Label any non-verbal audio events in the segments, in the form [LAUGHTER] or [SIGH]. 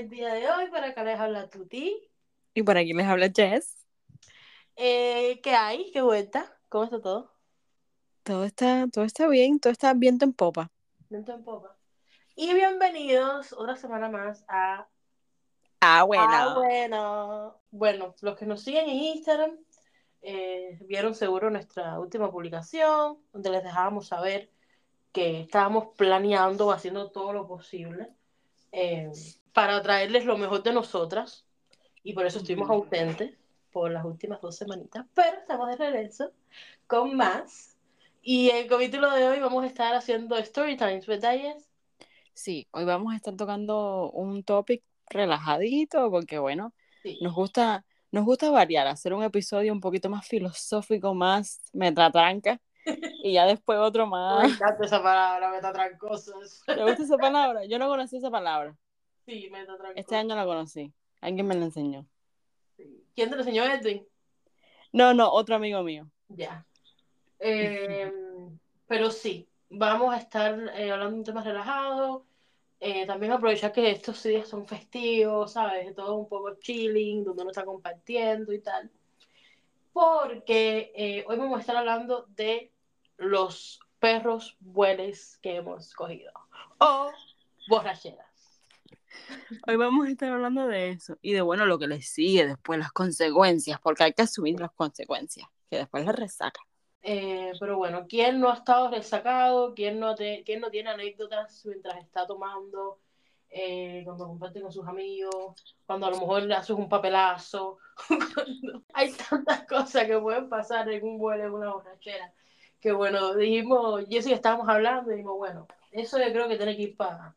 el día de hoy. Para acá les habla Tuti. Y por aquí les habla Jess. Eh, ¿Qué hay? ¿Qué vuelta? ¿Cómo está todo? Todo está, todo está bien, todo está viento en popa. Viento en popa. Y bienvenidos otra semana más a Ah, bueno. Ah, bueno. Bueno, los que nos siguen en Instagram eh, vieron seguro nuestra última publicación, donde les dejábamos saber que estábamos planeando haciendo todo lo posible eh, para traerles lo mejor de nosotras. Y por eso estuvimos ausentes por las últimas dos semanitas. Pero estamos de regreso con más. Y el capítulo de hoy vamos a estar haciendo story times, ¿verdad, Jess? Sí, hoy vamos a estar tocando un topic relajadito, porque bueno, Sí. nos gusta, nos gusta variar, hacer un episodio un poquito más filosófico, más metatranca, [LAUGHS] y ya después otro Me más. encanta esa palabra, metatrancosos. ¿Te gusta esa palabra? Yo no conocí esa palabra. Sí. Este año la conocí. Alguien me la enseñó. Sí. ¿Quién te lo enseñó, Edwin? No, no, otro amigo mío. Ya. Eh, pero sí, vamos a estar eh, hablando de un tema relajado. Eh, también aprovechar que estos días son festivos, ¿sabes? Todo un poco chilling, donde uno está compartiendo y tal. Porque eh, hoy vamos a estar hablando de los perros buenos que hemos cogido. O borracheras. Hoy vamos a estar hablando de eso y de bueno lo que le sigue después, las consecuencias, porque hay que asumir las consecuencias, que después las resaca. Eh, pero bueno, ¿quién no ha estado resacado? ¿Quién no, te- quién no tiene anécdotas mientras está tomando? Eh, cuando comparte con sus amigos, cuando a lo mejor le haces un papelazo. [LAUGHS] cuando- Hay tantas cosas que pueden pasar en un vuelo, en una borrachera. Que bueno, dijimos, y eso ya estábamos hablando, y dijimos, bueno, eso yo creo que tiene que ir para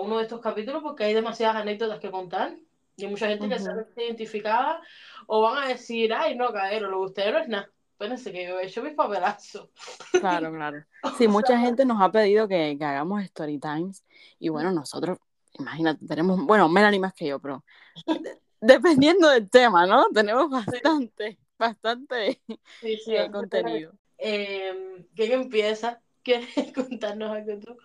uno de estos capítulos porque hay demasiadas anécdotas que contar. Y hay mucha gente que se Ujú. siente identificada o van a decir, ay, no, caero, lo que usted no es nada. Espérense que yo he hecho mis papelazos. Claro, claro. [LAUGHS] Sí, mucha gente nos ha pedido que, que hagamos story times y bueno, nosotros, imagínate, tenemos, bueno, Melanie más que yo, pero de- dependiendo del tema, ¿no? Tenemos bastante, bastante Sí, sí, eh, contenido. Eh, ¿Quién empieza? ¿Quieres [LAUGHS] contarnos algo tú?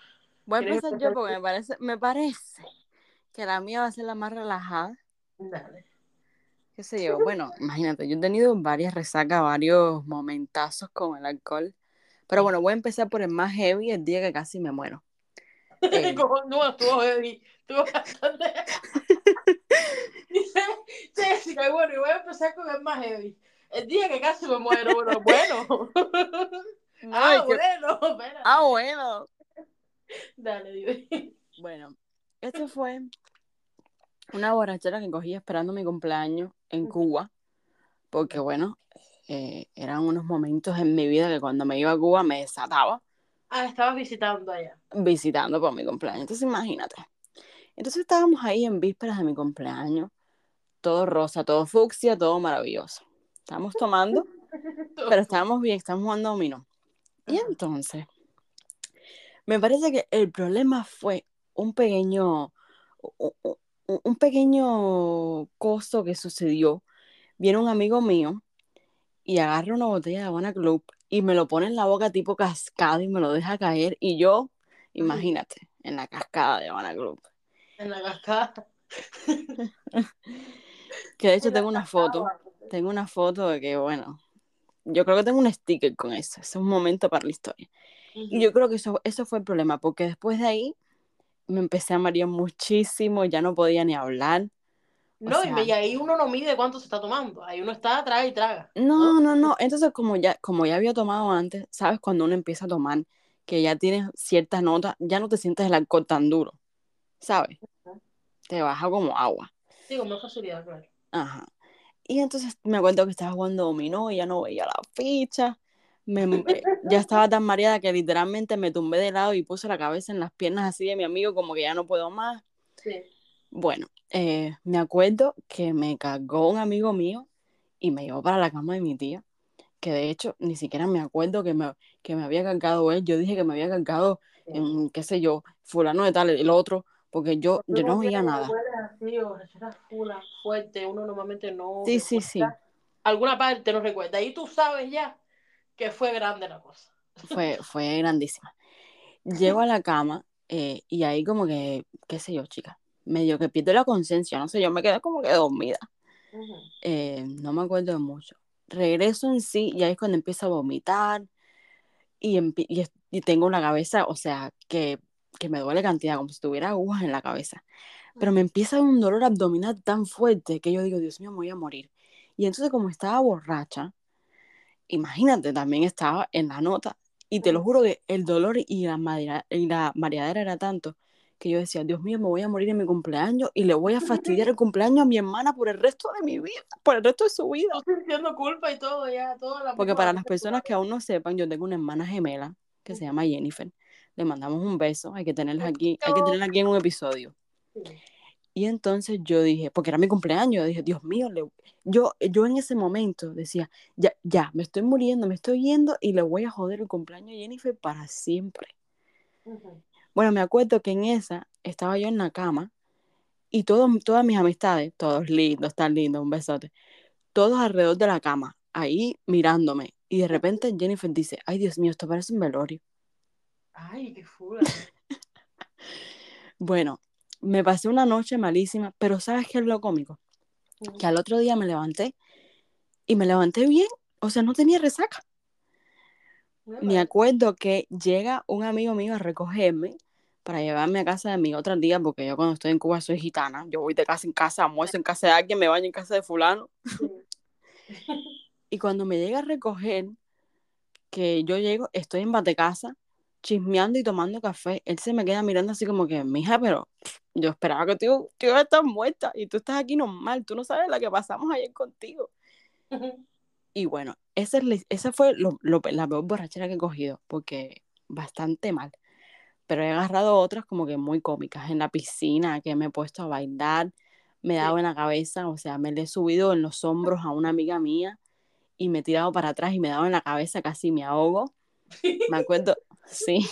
Voy a ¿Quieres empezar yo porque me parece, me parece que la mía va a ser la más relajada. Dale. qué sé yo, bueno, imagínate, yo he tenido varias resacas, varios momentazos con el alcohol, pero bueno, voy a empezar por el más heavy, el día que casi me muero. [LAUGHS] Eh, no, estuvo heavy, estuvo bastante. [LAUGHS] Dice Jessica, y bueno, y voy a empezar con el más heavy. El día que casi me muero, bueno, bueno. [LAUGHS] no, ah, es que- bueno, ah, bueno. Dale, dime. [LAUGHS] Bueno, esto fue una borrachera que cogí esperando mi cumpleaños en Cuba, porque bueno, eh, eran unos momentos en mi vida que cuando me iba a Cuba me desataba Ah, estabas visitando allá. visitando por mi cumpleaños. Entonces imagínate. Entonces estábamos ahí en vísperas de mi cumpleaños, todo rosa, todo fucsia, todo maravilloso. Estábamos tomando, [LAUGHS] pero estábamos bien, estábamos jugando dominó. Y entonces, me parece que el problema fue un pequeño, un pequeño coso que sucedió. Viene un amigo mío y agarra una botella de Habana Club y me lo pone en la boca tipo cascada y me lo deja caer. Y yo, imagínate, en la cascada de Habana Club. En la cascada. [LAUGHS] Que de hecho tengo una foto, tengo una foto de que, bueno, yo creo que tengo un sticker con eso. Es un momento para la historia. Y yo creo que eso, eso fue el problema, porque después de ahí me empecé a marear muchísimo, ya no podía ni hablar. No, y, sea- y ahí uno no mide cuánto se está tomando. Ahí uno está, traga y traga. No, no, no. [LAUGHS] Entonces, como ya, como ya había tomado antes, ¿sabes? Cuando uno empieza a tomar, que ya tienes ciertas notas, ya no te sientes el alcohol tan duro, ¿sabes? Te baja como agua. Sí, con más facilidad, claro. Ajá. Y entonces me acuerdo que estaba jugando dominó y ya no veía la ficha. Me, eh, ya estaba tan mareada que literalmente me tumbé de lado y puse la cabeza en las piernas así de mi amigo como que ya no puedo más. Sí. Bueno, eh, me acuerdo que me cargó un amigo mío y me llevó para la cama de mi tía, que de hecho ni siquiera me acuerdo que me, que me había cargado él. Yo dije que me había cargado, en, qué sé yo, fulano de tal, el otro, porque yo, yo no veía nada. Así, fuerte, uno normalmente no Sí, sí, sí. Alguna parte no recuerda. Ahí tú sabes ya que fue grande la cosa. Fue, fue grandísima. Llego a la cama eh, y ahí como que, qué sé yo, chica, medio que pierdo la conciencia, no sé, yo me quedé como que dormida. Eh, no me acuerdo de mucho. Regreso en sí y ahí es cuando empiezo a vomitar y, y, tengo la cabeza, o sea, que, que me duele cantidad, como si tuviera agujas en la cabeza. Pero me empieza un dolor abdominal tan fuerte que yo digo, Dios mío, me voy a morir. Y entonces como estaba borracha, imagínate, también estaba en la nota. Y te lo juro que el dolor y la, madera- y la mareadera era tanto que yo decía, Dios mío, me voy a morir en mi cumpleaños y le voy a fastidiar el cumpleaños a mi hermana por el resto de mi vida, por el resto de su vida. Sintiendo culpa y todo, ya, toda la Porque para la las tienes personas que aún no sepan, yo tengo una hermana gemela que se llama Jennifer. Le mandamos un beso, hay que tenerla aquí, hay que tenerla aquí en un episodio. Y entonces yo dije, porque era mi cumpleaños, yo dije, Dios mío, le- yo, yo en ese momento decía, ya, ya, me estoy muriendo, me estoy yendo y le voy a joder el cumpleaños a Jennifer para siempre. Bueno, me acuerdo que en esa estaba yo en la cama y todos, todas mis amistades, todos lindos, tan lindos, un besote, todos alrededor de la cama, ahí mirándome. Y de repente Jennifer dice, ay Dios mío, esto parece un velorio. Ay, qué fula. [LAUGHS] Bueno, me pasé una noche malísima, pero ¿sabes qué es lo cómico? Que al otro día me levanté y me levanté bien, o sea, no tenía resaca. Me acuerdo que llega un amigo mío a recogerme para llevarme a casa de mi otra tía, porque yo cuando estoy en Cuba soy gitana. Yo voy de casa en casa, almuerzo en casa de alguien, me baño en casa de fulano. Sí. [LAUGHS] Y cuando me llega a recoger, que yo llego, estoy en Batecasa, chismeando y tomando café, él se me queda mirando así como que, mija, pero yo esperaba que tú, tú ibas a estar muerta y tú estás aquí normal, tú no sabes la que pasamos ayer contigo. Y bueno, esa, es esa fue lo- lo- la peor borrachera que he cogido, porque bastante mal. Pero he agarrado otras como que muy cómicas. En la piscina, que me he puesto a bailar, me he dado en la cabeza, o sea, me le he subido en los hombros a una amiga mía y me he tirado para atrás y me he dado en la cabeza, casi me ahogo. [LAUGHS] Me acuerdo, sí.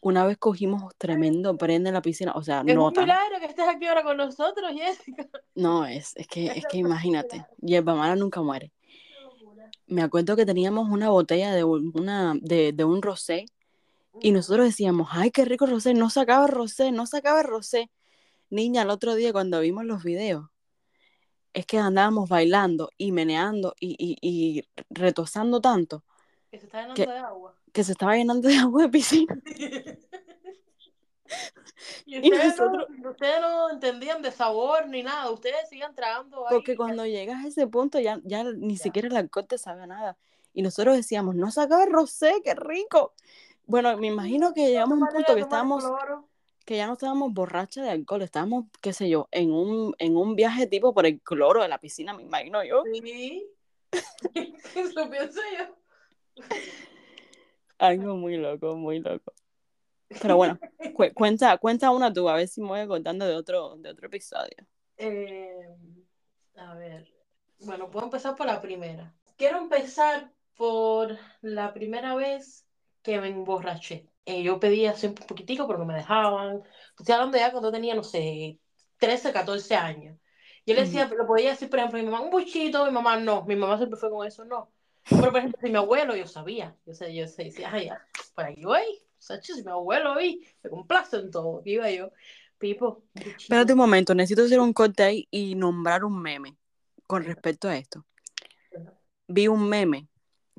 Una vez cogimos tremendo prende en la piscina, o sea, Es un nota. milagro que estés aquí ahora con nosotros, Jessica. No, es, es que, es que [LAUGHS] imagínate, hierba mala nunca muere. Me acuerdo que teníamos una botella de, un- una, de, de un rosé y nosotros decíamos, ay, qué rico rosé, no se acaba el rosé, no se acaba el rosé. Niña, el otro día cuando vimos los videos, es que andábamos bailando y meneando y, y, y retosando tanto Que se está llenando de agua. que se estaba llenando de agua de piscina. [LAUGHS] [LAUGHS] y Y ustedes, nosotros- no, ustedes no entendían de sabor ni nada. Ustedes sigan tragando ahí. Porque cuando llegas a ese punto ya, ya ni Ya. siquiera el alcohol te sabe a nada. Y nosotros decíamos, no se acaba el rosé, qué rico. Bueno, me imagino que llegamos a un punto que estábamos, que ya no estábamos borrachas de alcohol, estábamos, qué sé yo, en un, en un viaje tipo por el cloro de la piscina, me imagino yo. Sí. [LAUGHS] Eso pienso yo. Algo muy loco, muy loco. Pero bueno, cu- cuenta, cuenta una tú, a ver si me voy acordando de otro, de otro episodio. Eh, a ver. Bueno, puedo empezar por la primera. Quiero empezar por la primera vez que me emborraché. Eh, yo pedía siempre un poquitico, pero no me dejaban. Estoy hablando ya cuando tenía, no sé, 13, 14 años. Yo le decía, lo podía decir, por ejemplo, mi mamá, un buchito, mi mamá no. Mi mamá siempre fue con eso, no. Pero, por ejemplo, si mi abuelo, yo sabía. Yo sé, yo sé, decía, ay, por aquí voy. Sacho, si mi abuelo vi, me complace en todo. Iba yo. Pipo. Espérate un momento, necesito hacer un corte ahí y nombrar un meme con respecto a esto. Vi un meme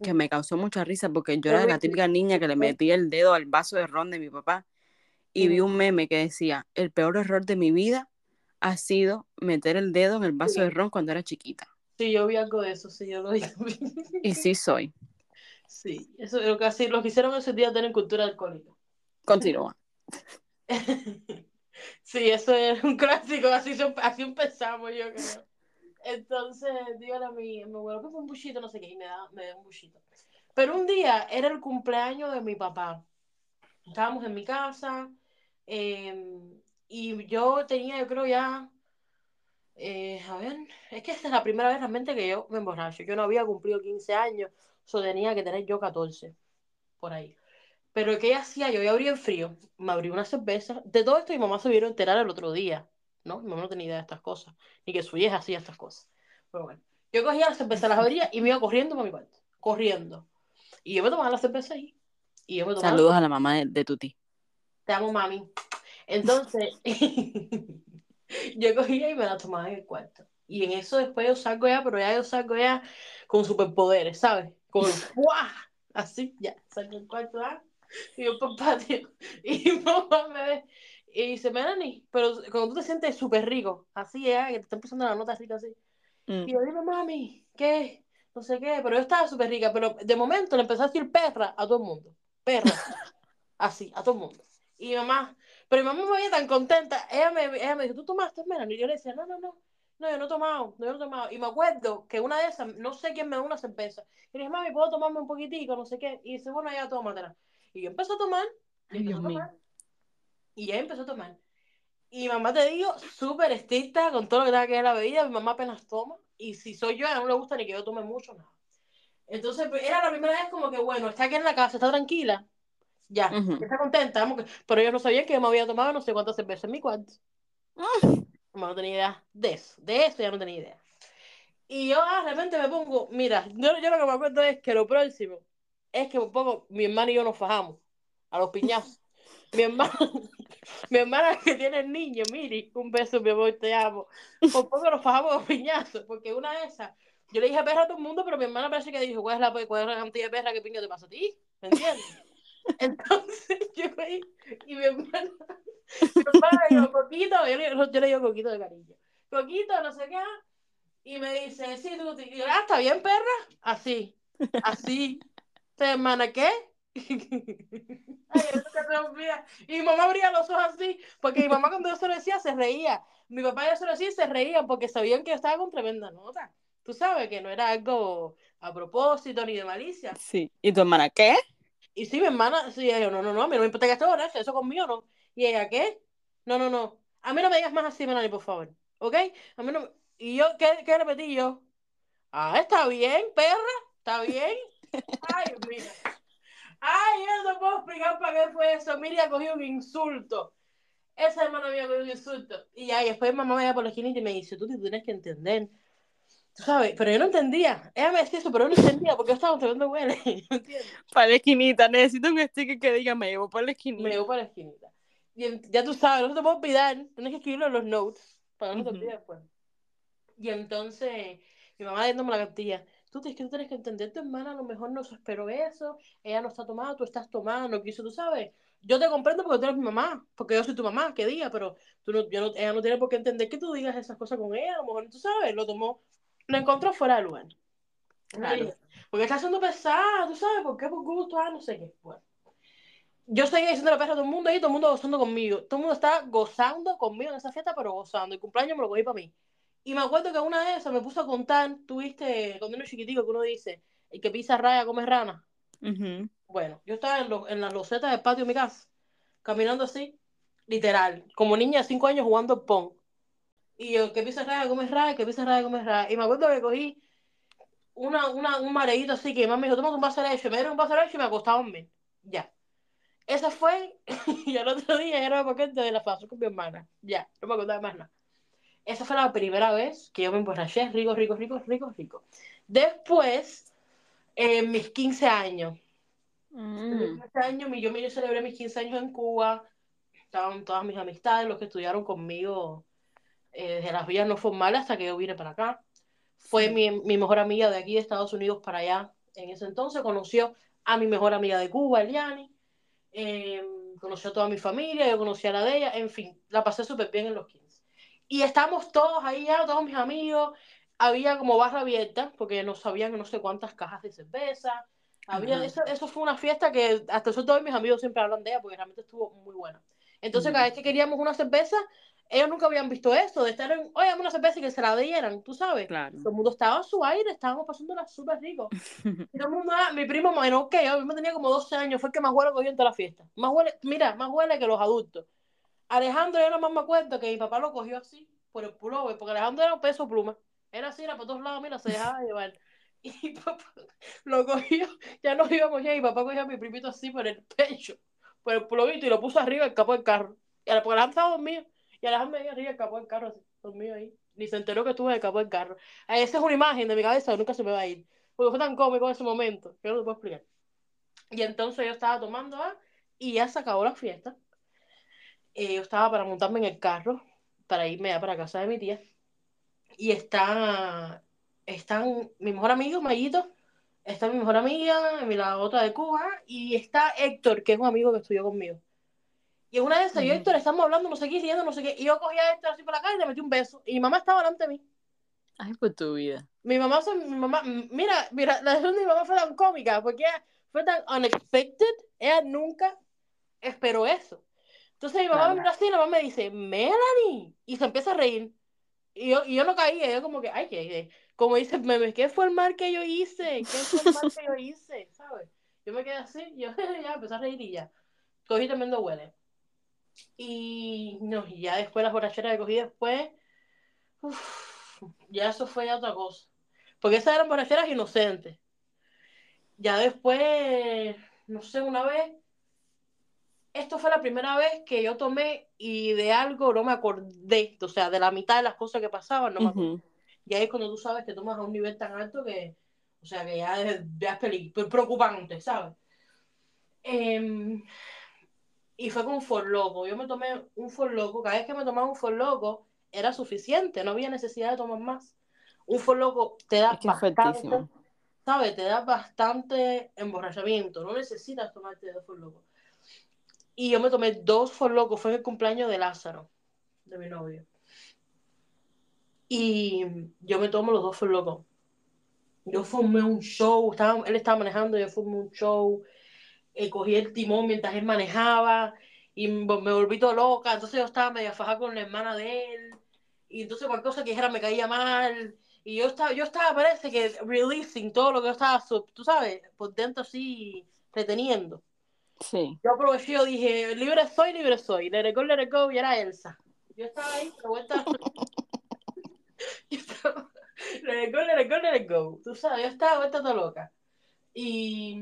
que me causó mucha risa porque yo era la típica niña que le metía el dedo al vaso de ron de mi papá y vi un meme que decía, el peor error de mi vida ha sido meter el dedo en el vaso de ron cuando era chiquita. Sí, yo vi algo de eso, sí, yo lo vi [LAUGHS] también. Y sí soy. Sí, eso es lo que, así, lo que hicieron ese día tener cultura alcohólica. Continúa. [LAUGHS] Sí, eso es un clásico, así, son- así empezamos, yo creo. Entonces, dígale a mi, mi abuelo que fue un buchito, no sé qué, y me da, me da un buchito. Pero un día era el cumpleaños de mi papá. Estábamos en mi casa eh, y yo tenía, yo creo ya, eh, a ver, es que esta es la primera vez realmente que yo me emborracho. Yo no había cumplido 15 años, eso tenía que tener yo 14, por ahí. Pero ¿qué hacía? Yo ya abrí el frío, me abrí una cerveza. De todo esto mi mamá se vino a enterar el otro día, ¿no? Mi mamá no tenía idea de estas cosas, ni que su hija hacía estas cosas. Pero bueno, yo cogía la cerveza, las abría y me iba corriendo para mi cuarto, corriendo. Y yo me tomaba la cerveza ahí. Y yo me tomaba Saludos a la mamá de, de Tuti. te amo, mami. Entonces, [LAUGHS] [LAUGHS] yo cogía y me la tomaba en el cuarto. Y en eso después yo salgo ya, pero ya yo salgo ya con superpoderes, ¿sabes? Con [LAUGHS] ¡guau! Así, ya, salgo del cuarto, ¿ah? Y yo por el patio. Y mamá me ve y dice, Melanie, pero cuando tú te sientes súper rico, así, ya, que te está empezando la nota rica así. Mm. Y yo, dime, mami, ¿qué? No sé qué, pero yo estaba súper rica, pero de momento le empecé a decir perra a todo el mundo. Perra. [LAUGHS] Así, a todo el mundo. Y mamá, pero mi mamá me veía tan contenta. Ella me, ella me dijo, ¿tú tomaste, Melanie? Y yo le decía, no, no, no. No, yo no he tomado, no, yo no he tomado. Y me acuerdo que una de esas, no sé quién me dio una cerveza. Y le dije, mami, ¿puedo tomarme un poquitico? No sé qué. Y dice, bueno, ya tómatela. Y yo empecé a tomar. Y, Ay, Dios a mío. tomar, y ella empezó a tomar. Y mamá, te digo, súper estricta con todo lo que tenga que ver la bebida. Mi mamá apenas toma. Y si soy yo, a ella no le gusta ni que yo tome mucho, nada. Entonces, pues, era la primera vez como que, bueno, está aquí en la casa, está tranquila. Ya, Ujú. está contenta. Pero ellos no sabían que yo me había tomado no sé cuántas cervezas en mi cuarto. Mamá no tenía idea de eso. De eso ya no tenía idea. Y yo ah, de repente me pongo, mira, yo, yo lo que me acuerdo es que lo próximo es que un poco mi hermana y yo nos fajamos a los piñazos. Mi hermana, [LAUGHS] mi hermana que tiene el niño, Miri, un beso, mi amor, te amo. Por poco nos fajamos a los piñazos, porque una de esas, yo le dije perra a todo el mundo, pero mi hermana parece que dijo, ¿cuál es la, cuál es la cantidad de perra que pinga te pasa a ti? ¿Me entiendes? Entonces [LAUGHS] yo ahí, y mi hermana, [LAUGHS] mi hermana le Coquito, yo le, yo le digo Coquito de cariño. Coquito, no sé qué, y me dice, sí, tú, y yo, ah, está bien, perra, así, así. Entonces, hermana, ¿qué? [LAUGHS] Ay. Y mi mamá abría los ojos así, porque mi mamá cuando yo se lo decía se reía. Mi papá yo se lo decía se reían porque sabían que yo estaba con tremenda nota. Tú sabes que no era algo a propósito ni de malicia. Sí. ¿Y tu hermana qué? Y sí, mi hermana, sí, ella, no, no, no, a mí no me importa que esté borracha, eso conmigo no. Y ella, ¿qué? No, no, no. A mí no me digas más así, Melanie, por favor. ¿Ok? A mí no. Y yo, ¿qué, qué repetí yo? Ah, está bien, perra, está bien. [LAUGHS] Ay, mira. Ay, yo no puedo explicar para qué fue eso. Miriam cogió un insulto. Esa hermana mía cogió un insulto. Y ya, y después mamá me va por la esquinita y me dice, tú, tú tienes que entender. Tú sabes, pero yo no entendía. Ella me decía eso, pero yo no entendía porque yo estaba [LAUGHS] [LAUGHS] tremendo huele. Para la esquinita. Necesito un sticker que diga me llevo para la esquinita. Me llevó para la esquinita. Y ya tú sabes, no se te puede olvidar. Tienes que escribirlo en los notes para que no te Ujú. olvide después. Y entonces, mi mamá dándome la cartilla. Tú tienes que, tú tienes que entender, tu hermana a lo mejor no se esperó eso. Ella no está tomada, tú estás tomada, no quiso, tú sabes. Yo te comprendo porque tú eres mi mamá, porque yo soy tu mamá, que diga, pero tú no, yo no- ella no tiene por qué entender que tú digas esas cosas con ella. A lo mejor tú sabes, lo tomó, lo encontró fuera de lugar. Claro. Porque está siendo pesada, tú sabes, ¿por qué? Por gusto, ah, no sé qué. Bueno yo seguía diciendo la perra a todo el mundo ahí, todo el mundo gozando conmigo. Todo el mundo estaba gozando conmigo en esa fiesta, pero gozando. El cumpleaños me lo cogí para mí. Y me acuerdo que una de esas me puso a contar, tuviste, cuando uno chiquitico, que uno dice, el que pisa raya come rana. Ujú. Bueno, yo estaba en, los- en las losetas del patio de mi casa, caminando así, literal, como niña de 5 años jugando pong. Y yo, el que pisa raya come raya, el que pisa raya come raya. Y me acuerdo que cogí una, una, un mareíto así, que mi mamá me dijo, toma un vaso de leche. Me dieron un vaso de leche y me acostaba dormir. Ya. Esa fue, [LAUGHS] y el otro día era paquete de la fase con mi hermana. Ya, no me acordaba más nada. Esa fue la primera vez que yo me emborraché, rico, rico, rico, rico, rico. Después, en mis 15 años, en mis Mm. 15 años, yo me yo celebré mis 15 años en Cuba, estaban todas mis amistades, los que estudiaron conmigo eh, desde las vías no formales hasta que yo vine para acá. Fue Sí. mi, mi mejor amiga de aquí de Estados Unidos para allá. En ese entonces conoció a mi mejor amiga de Cuba, Eliani. Eh, conoció a toda mi familia, yo conocí a la de ella, en fin, la pasé súper bien en los 15. Y estamos todos ahí ya, todos mis amigos, había como barra abierta, porque no sabían no sé cuántas cajas de cerveza, había, eso, eso fue una fiesta que hasta eso todos mis amigos siempre hablan de ella, porque realmente estuvo muy buena. Entonces cada vez que queríamos una cerveza, ellos nunca habían visto eso, de estar en, oye, una cerveza y que se la dieran, tú sabes. Claro. Todo el mundo estaba a su aire, estábamos pasándola súper rico. Y [LAUGHS] todo el mundo, ah, mi primo menor que yo, me tenía como 12 años, fue el que más huele cogió en toda la fiesta. Más huele, mira, más huele que los adultos. Alejandro, yo nomás me acuerdo que mi papá lo cogió así, por el pullover, porque Alejandro era un peso pluma. Era así, era por todos lados, mira, se dejaba llevar. [LAUGHS] Y papá lo cogió, ya nos íbamos ya, y papá cogió a mi primito así por el pecho, por el pulovito, y lo puso arriba del capó del carro. Y porque Alejandro estaba dormido, y Alejandro me arriba del capó del carro, dormido ahí. Ni se enteró que estuve en el carro. Esa es una imagen de mi cabeza nunca se me va a ir. Porque fue tan cómico en ese momento, que no te puedo explicar. Y entonces yo estaba tomando ah, y ya se acabó la fiesta. Eh, yo estaba para montarme en el carro. para irme ya para casa de mi tía. Y está, están mi mejor amigo, Mayito, está mi mejor amiga, mi la otra de Cuba, y está Héctor, que es un amigo que estudió conmigo. Y una vez yo y Ujú. Héctor estamos hablando, no sé qué, riendo, no sé qué, y yo cogí a Héctor así por la calle y le metí un beso. Y mi mamá estaba delante de mí. Ay, por tu vida. Mi mamá, mi mamá, mira, mira, la razón de mi mamá fue tan cómica, porque ella fue tan unexpected, ella nunca esperó eso. Entonces mi mamá me mira así y la mamá me dice, Melanie, y se empieza a reír. Y yo, y yo no caía, yo como que, ay, que, como dice meme, ¿qué fue el mal que yo hice? ¿Qué fue el mal que yo hice? ¿Sabes? Yo me quedé así, yo [LAUGHS] ya empecé a reír y ya. Cogí tremendo huele. Y no, ya después las borracheras que cogí después, uf, ya eso fue ya otra cosa. Porque esas eran borracheras inocentes. Ya después, no sé, una vez, esto fue la primera vez que yo tomé y de algo no me acordé, o sea, de la mitad de las cosas que pasaban, no me acordé. Y ahí es cuando tú sabes que tomas a un nivel tan alto que, o sea, que ya es, ya es preocupante, ¿sabes? Em, y fue con un for loco. Yo me tomé un for loco. Cada vez que me tomaba un for loco era suficiente, no había necesidad de tomar más. Un for loco te da Es que bastante. ¿sabes? Te da bastante emborrachamiento. No necesitas tomarte dos for loco. Y yo me tomé dos for loco. Fue en el cumpleaños de Lázaro, de mi novio. Y yo me tomo los dos for loco. Yo formé un show, estaba, él estaba manejando, yo formé un show, eh, cogí el timón mientras él manejaba y me volví todo loca, entonces yo estaba media fajada con la hermana de él y entonces cualquier cosa que dijera me caía mal y yo estaba, yo estaba parece que releasing todo lo que yo estaba, sub- tú sabes, por dentro así reteniendo. Sí. Yo aproveché, yo dije, libre soy, libre soy, go, let it go, y era Elsa. Yo estaba ahí, de vuelta. [LAUGHS] yo estaba, let it go, let it go, let it go. Tú sabes, yo estaba vuelta toda loca. Y,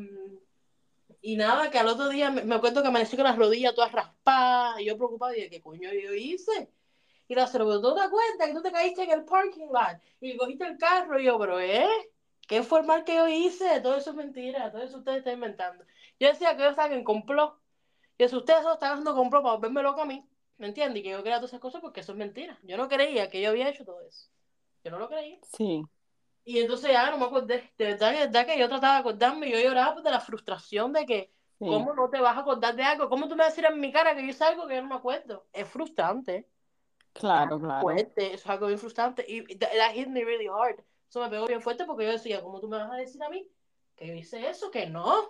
y nada, que al otro día me, me acuerdo que amanecí con las rodillas todas raspadas, y yo preocupada, dije, ¿qué coño yo hice? Y la pero ¿tú te acuerdas que tú te caíste en el parking lot? Y cogiste el carro, y yo, pero, ¿eh? ¿Qué fue mal que yo hice? Todo eso es mentira, todo eso ustedes están inventando. Yo decía que yo estaba en complot. Y si ustedes están haciendo complot para volverme loca a mí, ¿me entiendes? Y que yo creía todas esas cosas porque eso es mentira. Yo no creía que yo había hecho todo eso. Yo no lo creía. Sí. Y entonces ya no me acordé. De verdad, de verdad que yo trataba de acordarme y yo lloraba pues, de la frustración de que, sí. ¿cómo no te vas a acordar de algo? ¿Cómo tú me vas a decir en mi cara que yo hice algo que yo no me acuerdo? Es frustrante. Claro, claro. Fuerte, eso es algo bien frustrante. Y that hit me really hard. Eso me pegó bien fuerte porque yo decía, ¿cómo tú me vas a decir a mí que yo hice eso? Que no.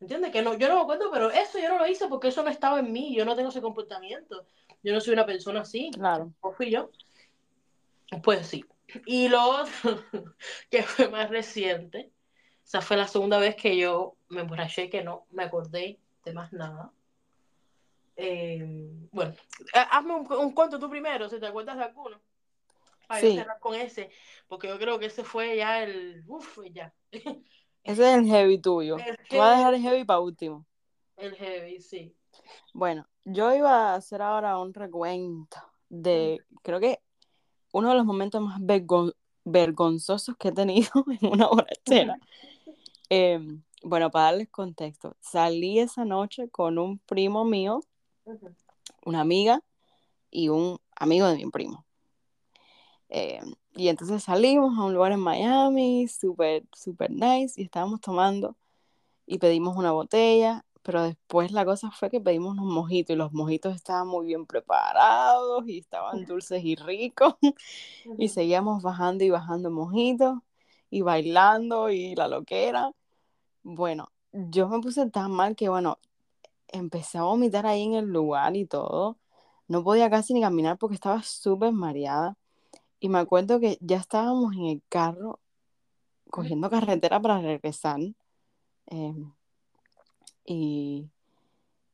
¿Entiendes? Que no, yo no me acuerdo, pero eso yo no lo hice porque eso no estaba en mí. Yo no tengo ese comportamiento. Yo no soy una persona así. Claro. ¿O fui yo? Pues sí. Y lo otro, [LAUGHS] que fue más reciente, o sea, fue la segunda vez que yo me emborraché que no me acordé de más nada. Eh, bueno, eh, hazme un, un cuento tú primero, si te acuerdas de alguno. Para Sí. cerrar con ese, porque yo creo que ese fue ya el. Uf, ya. [LAUGHS] Ese es el heavy tuyo. El Tú vas a heavy. dejar el heavy para último. El heavy, sí. Bueno, yo iba a hacer ahora un recuento de, creo que uno de los momentos más vergon- vergonzosos que he tenido [LAUGHS] en una borrachera. Eh, bueno, para darles contexto, salí esa noche con un primo mío, una amiga y un amigo de mi primo. Eh, y entonces salimos a un lugar en Miami, súper, súper nice, y estábamos tomando y pedimos una botella, pero después la cosa fue que pedimos unos mojitos y los mojitos estaban muy bien preparados y estaban dulces y ricos [LAUGHS] y seguíamos bajando y bajando mojitos y bailando y la loquera. Bueno, yo me puse tan mal que, bueno, empecé a vomitar ahí en el lugar y todo. No podía casi ni caminar porque estaba súper mareada. Y me acuerdo que ya estábamos en el carro cogiendo carretera para regresar. eh, y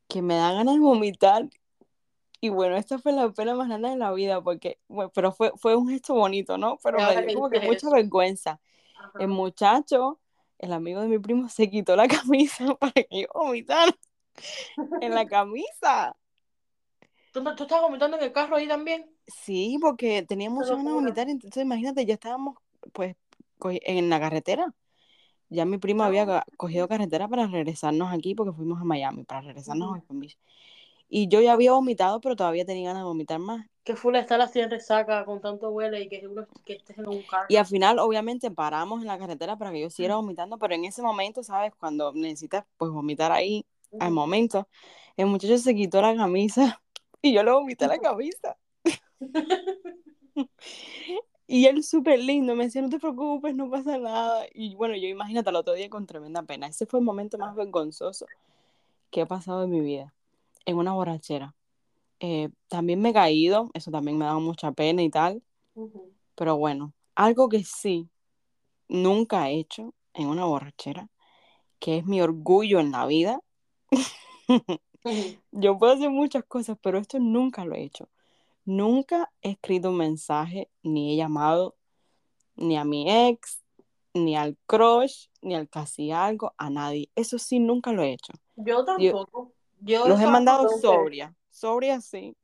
que me da ganas de vomitar. Y bueno, esta fue la pena más grande de la vida porque, bueno, pero fue, fue un gesto bonito, ¿no? Pero me dio como que mucha vergüenza. Ajá. El muchacho, el amigo de mi primo, se quitó la [LAUGHS] camisa para que yo vomitara en la camisa. ¿Tú, tú estabas vomitando en el carro ahí también? Sí, porque tenía Qué muchas ganas de vomitar, entonces imagínate, ya estábamos pues en la carretera. Ya mi primo había Ah. cogido carretera para regresarnos aquí porque fuimos a Miami, para regresarnos a Ujú. West Palm Beach. Y yo ya había vomitado, pero todavía tenía ganas de vomitar más. Que full está la en resaca con tanto huele y que uno que estés en un carro. Y al final, obviamente, paramos en la carretera para que yo siguiera vomitando, pero en ese momento, ¿sabes? Cuando necesitas, pues, vomitar ahí, al momento, el muchacho se quitó la camisa [LAUGHS] y yo le vomité la [LAUGHS] camisa. [LAUGHS] y él súper lindo, me decía, no te preocupes, no pasa nada. Y bueno, yo imagínate el otro día con tremenda pena. Ese fue el momento más vergonzoso que he pasado en mi vida, en una borrachera. Eh, también me he caído, eso también me ha dado mucha pena y tal, pero bueno, algo que sí nunca he hecho en una borrachera, que es mi orgullo en la vida. [LAUGHS] Yo puedo hacer muchas cosas, pero esto nunca lo he hecho. Nunca he escrito un mensaje, ni he llamado ni a mi ex, ni al crush, ni al casi algo, a nadie. Eso sí, nunca lo he hecho. Yo tampoco. Yo, los he mandado sobria sobria sí.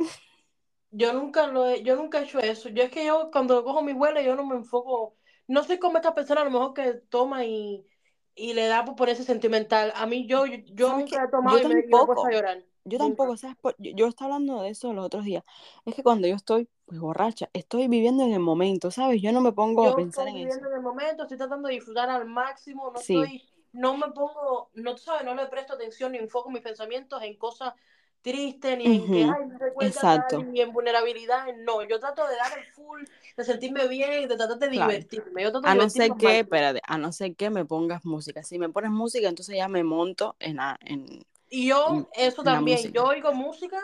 Yo nunca lo he, yo nunca he hecho eso. Yo es que yo cuando cojo mi vuelo yo no me enfoco, no sé cómo esta persona a lo mejor que toma y, y le da por ese sentimental. A mí yo, yo nunca he tomado yo y tampoco, me, a llorar. Yo tampoco, ¿sabes? Yo, yo, estaba hablando de eso los otros días. Es que cuando yo estoy pues borracha, estoy viviendo en el momento, ¿sabes? Yo no me pongo a pensar en eso. Estoy viviendo en el momento, estoy tratando de disfrutar al máximo, no estoy, no me pongo, no sabes, no le presto atención ni enfoco mis pensamientos en cosas triste, ni en que, ay, me recuerda ni en vulnerabilidad, no, yo trato de dar el full, de sentirme bien, de tratar de divertirme. a no ser que, espérate, a no ser que me pongas música, si me pones música, entonces ya me monto en... en y yo, eso también, yo oigo música,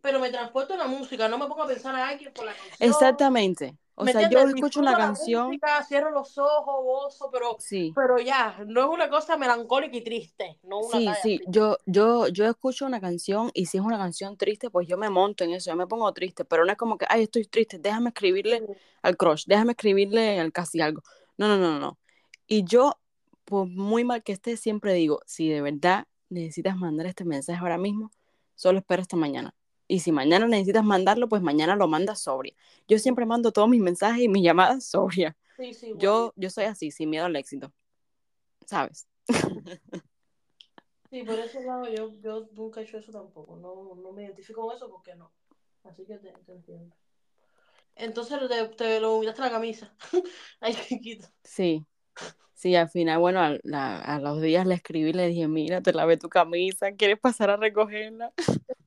pero me transporto en la música, no me pongo a pensar a alguien por la canción. Exactamente. O sea, yo escucho una canción. cierro los ojos, gozo, pero, pero ya, no es una cosa melancólica y triste. No una sí, sí, yo, yo, yo escucho una canción y si es una canción triste, pues yo me monto en eso, yo me pongo triste, pero no es como que, ay, estoy triste, déjame escribirle al crush, déjame escribirle al casi algo. No, no, no, no. Y yo, pues muy mal que esté, siempre digo, si de verdad necesitas mandar este mensaje ahora mismo, solo espera hasta mañana. Y si mañana necesitas mandarlo, pues mañana lo mandas sobria. Yo siempre mando todos mis mensajes y mis llamadas [LAUGHS] sobria. Sí, sí, yo, yo soy así, sin miedo al éxito. ¿Sabes? Sí, por ese lado yo, yo nunca he hecho eso tampoco. No, no me identifico con eso porque no. Así que te, entiendo. Entonces te, te lo a la camisa. [LAUGHS] Ay, chiquito. Sí. Sí, al final, bueno, a, a, los días le escribí y le dije, mira, te lavé tu camisa, ¿quieres pasar a recogerla? [LAUGHS]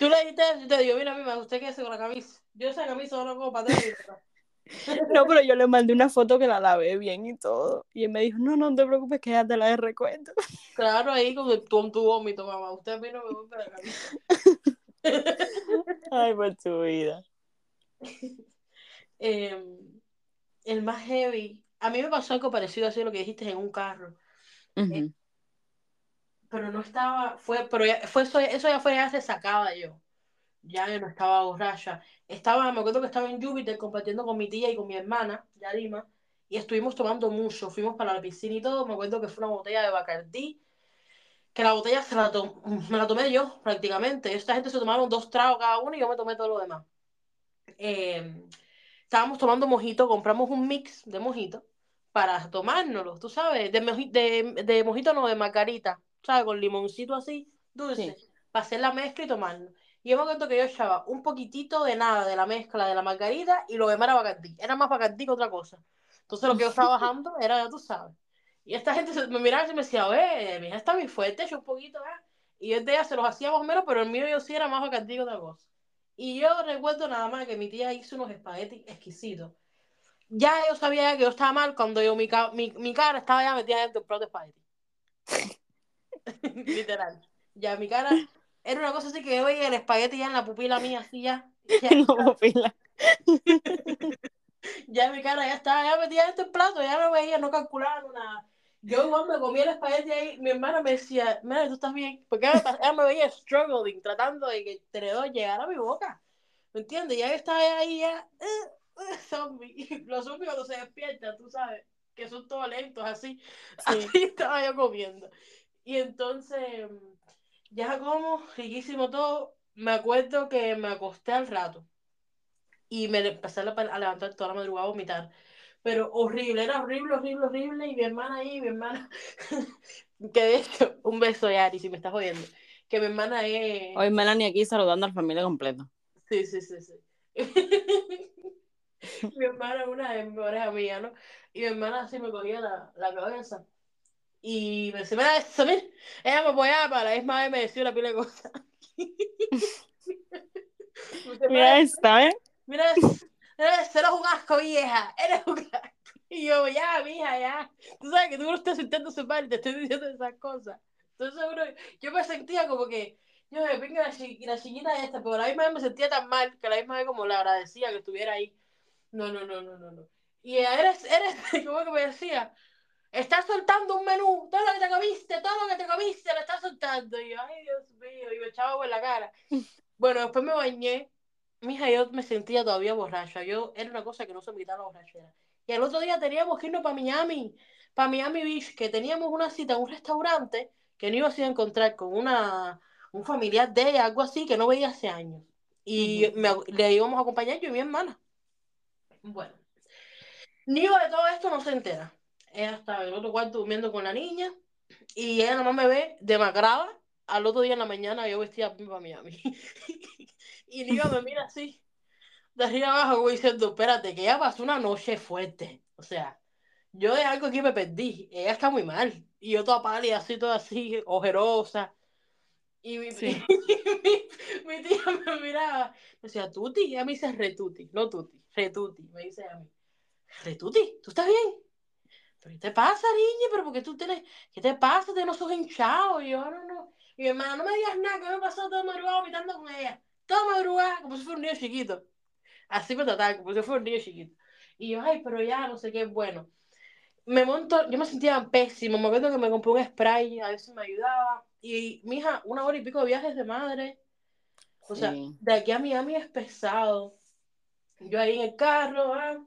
Tú le dijiste, yo te digo, mira, a mí me gusta que hace con la camisa. Yo esa camisa no como para [LAUGHS] No, pero yo le mandé una foto que la lavé bien y todo. Y él me dijo, no, no te preocupes, que ya te la de recuento. [LAUGHS] Claro, ahí con el, tu, tu vómito, mamá. Usted a mí no me gusta la camisa. Ay, por tu vida. Em, el más heavy. A mí me pasó algo parecido a lo que dijiste en un carro pero no estaba, fue, pero fue eso, eso ya fue, ya se sacaba yo. Ya yo no estaba borracha. Estaba, me acuerdo que estaba en Júpiter compartiendo con mi tía y con mi hermana, Yarima, y estuvimos tomando mucho. Fuimos para la piscina y todo. Me acuerdo que fue una botella de Bacardí, que la botella se la me la tomé yo prácticamente. Esta gente se tomaron dos tragos cada uno y yo me tomé todo lo demás. Eh, estábamos tomando mojito, compramos un mix de mojito para tomárnoslo, tú sabes, de, de, de mojito no, de margarita ¿sabes? Con limoncito así, dulce, para hacer la mezcla y tomarlo. Y yo me acuerdo que yo echaba un poquitito de nada de la mezcla de la margarita y lo demás era bacardí. Era más bacardí que otra cosa. Entonces lo que yo [LAUGHS] estaba bajando era, ya tú sabes. Y esta gente me miraba y me decía, oye, mi hija está muy fuerte, echa un poquito, ¿eh? Y el de ella se los hacía más o menos, pero el mío yo sí era más bacardí que otra cosa. Y yo recuerdo nada más que mi tía hizo unos espaguetis exquisitos. Ya yo sabía que yo estaba mal cuando yo, mi, mi, mi cara estaba ya metida dentro del plato de espagueti. [LAUGHS] Literal. Ya mi cara era una cosa así que yo veía el espagueti ya en la pupila mía, así ya. Ya, [LAUGHS] pupila. [LAUGHS] ya mi cara ya estaba ya metida en este plato, ya no veía, no calculaba nada. Yo igual me comía el espagueti ahí, mi hermana me decía, mira, tú estás bien, porque ella me, veía struggling, tratando de que el tenedor llegara a mi boca. ¿Me entiendes? Ya estaba ahí ya, uh, uh, [LAUGHS] zombie. Los zombies cuando se despiertan, tú sabes, que son todos lentos, así. [LAUGHS] Así estaba yo comiendo. Y entonces, ya como, riquísimo todo, me acuerdo que me acosté al rato y me empecé a levantar toda la madrugada a vomitar. Pero horrible, era horrible, horrible, horrible. Y mi hermana ahí, mi hermana, [LAUGHS] que de hecho, un beso, Yari, si me estás oyendo. que mi hermana es... Hoy Melanie aquí saludando a la familia completa. Sí, sí, sí, sí. [LAUGHS] mi hermana una de mis mejores amigas, ¿no? Y mi hermana así me cogía la, la cabeza. Y me decía, mira, eso, mira, ella me apoyaba para la misma vez me decía una pila de cosas. [LAUGHS] Mira esta, ¿eh? Mira, eres, un asco, vieja, eres un asco. Y yo, ya, mija, ya. Tú sabes que tú no estás su padre y te estoy diciendo esas cosas. Entonces, uno, yo me sentía como que, yo me venga la, chi- la chiquita esta, pero a la misma vez me sentía tan mal que a la misma vez como le agradecía que estuviera ahí. No, no, no, no, no, no. Y eres, eres, [LAUGHS] como que me decía, estás soltando un menú, todo lo que te comiste, todo lo que te comiste, lo estás soltando. Y yo, ay, Dios mío, y me echaba agua en la cara. [LAUGHS] Bueno, después me bañé. Mija, yo me sentía todavía borracha. Yo, era una cosa que no se me quitaba la borrachera. Y el otro día teníamos que irnos para Miami, para Miami Beach, que teníamos una cita en un restaurante que no iba a encontrar con una, un familiar de ella, algo así, que no veía hace años. Y me- le íbamos a acompañar yo y mi hermana. Bueno, Nico de todo esto no se entera. Ella estaba en el otro cuarto durmiendo con la niña y ella nomás me ve demacrada. Al otro día en la mañana yo vestía para Miami. [LAUGHS] y Nico me [LAUGHS] mira así, de arriba abajo, como diciendo, espérate, que ella pasó una noche fuerte. O sea, yo de algo aquí me perdí. Ella está muy mal. Y yo toda pálida, así, toda así, ojerosa. Y mi, Sí. [LAUGHS] mi, mi tía me miraba. Me decía, Tuti. Y ella me dice Retuti, no Tuti. Retuti, me dice a mí. Retuti, ¿tú estás bien? ¿Pero qué te pasa, niña? ¿Pero por qué tú tienes... ¿Qué te pasa? Tienes los ojos hinchados. Y yo, no, no. Y mi hermana, no me digas nada, que me pasado toda madrugada vomitando con ella. Toda madrugada, como si fuera un niño chiquito. Así me trataban, como si fuera un niño chiquito. Y yo, ay, pero ya, no sé qué, bueno. Me monto, yo me sentía pésimo, me acuerdo que me compré un spray, a ver si me ayudaba. Y, mija, una hora y pico de viajes de madre. O sea, de aquí a Miami es pesado. Yo ahí en el carro, ¿ah?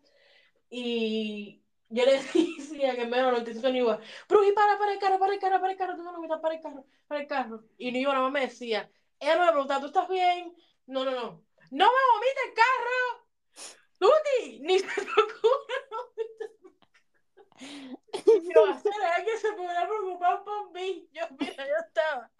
y yo le [LAUGHS] decía que me daba 95 ni iba, Bruji, para, para el carro, para el carro, para el carro, tú no para el carro, para el carro. Y ni iba, nada más me decía, ella no me preguntaba, ¿tú estás bien? No, no, no. ¡No me vomita el carro! ¡Tuti! Ni se te ocurra Y yo, hacer alguien se preocupar por mí. Yo, mira, yo estaba.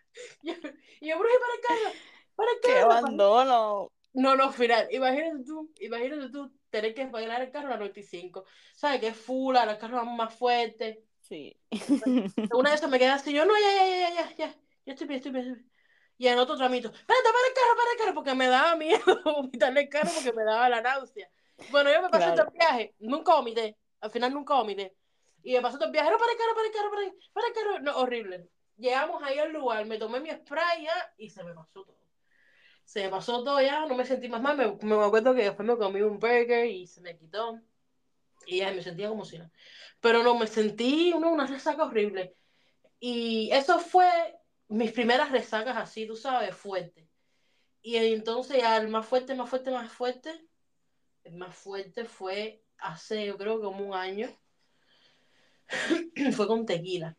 Yo, y yo, Bruji, para el carro, para el ¡Qué carro. para- abandono! No, no, final. Imagínate tú, imagínate tú tener que bailar el carro a 95. ¿Sabes? Que es full, los carros van más fuertes. Sí. Una de esas me queda así, yo no, ya, ya, ya, ya, ya, ya, ya estoy bien, estoy bien, estoy bien. Y en otro tramito, espérate, para el carro, para el carro, porque me daba miedo [LAUGHS] vomitarle el carro porque me daba la náusea. Bueno, yo me pasé Claro. todo el viaje, nunca vomité, al final nunca vomité. Y me pasé todo el viaje, no, para el carro, para el carro, para el, para el carro, no, horrible. Llegamos ahí al lugar, me tomé mi spray ya y se me pasó todo. Se me pasó todo ya, no me sentí más mal, me, me acuerdo que después me comí un burger y se me quitó. Y ya me sentía como si no. Pero no, me sentí una, una resaca horrible. Y eso fue mis primeras resacas así, tú sabes, fuerte. Y entonces ya el más fuerte, más fuerte, más fuerte, el más fuerte fue hace, yo creo como un año, [CLEARS THROAT] fue con tequila.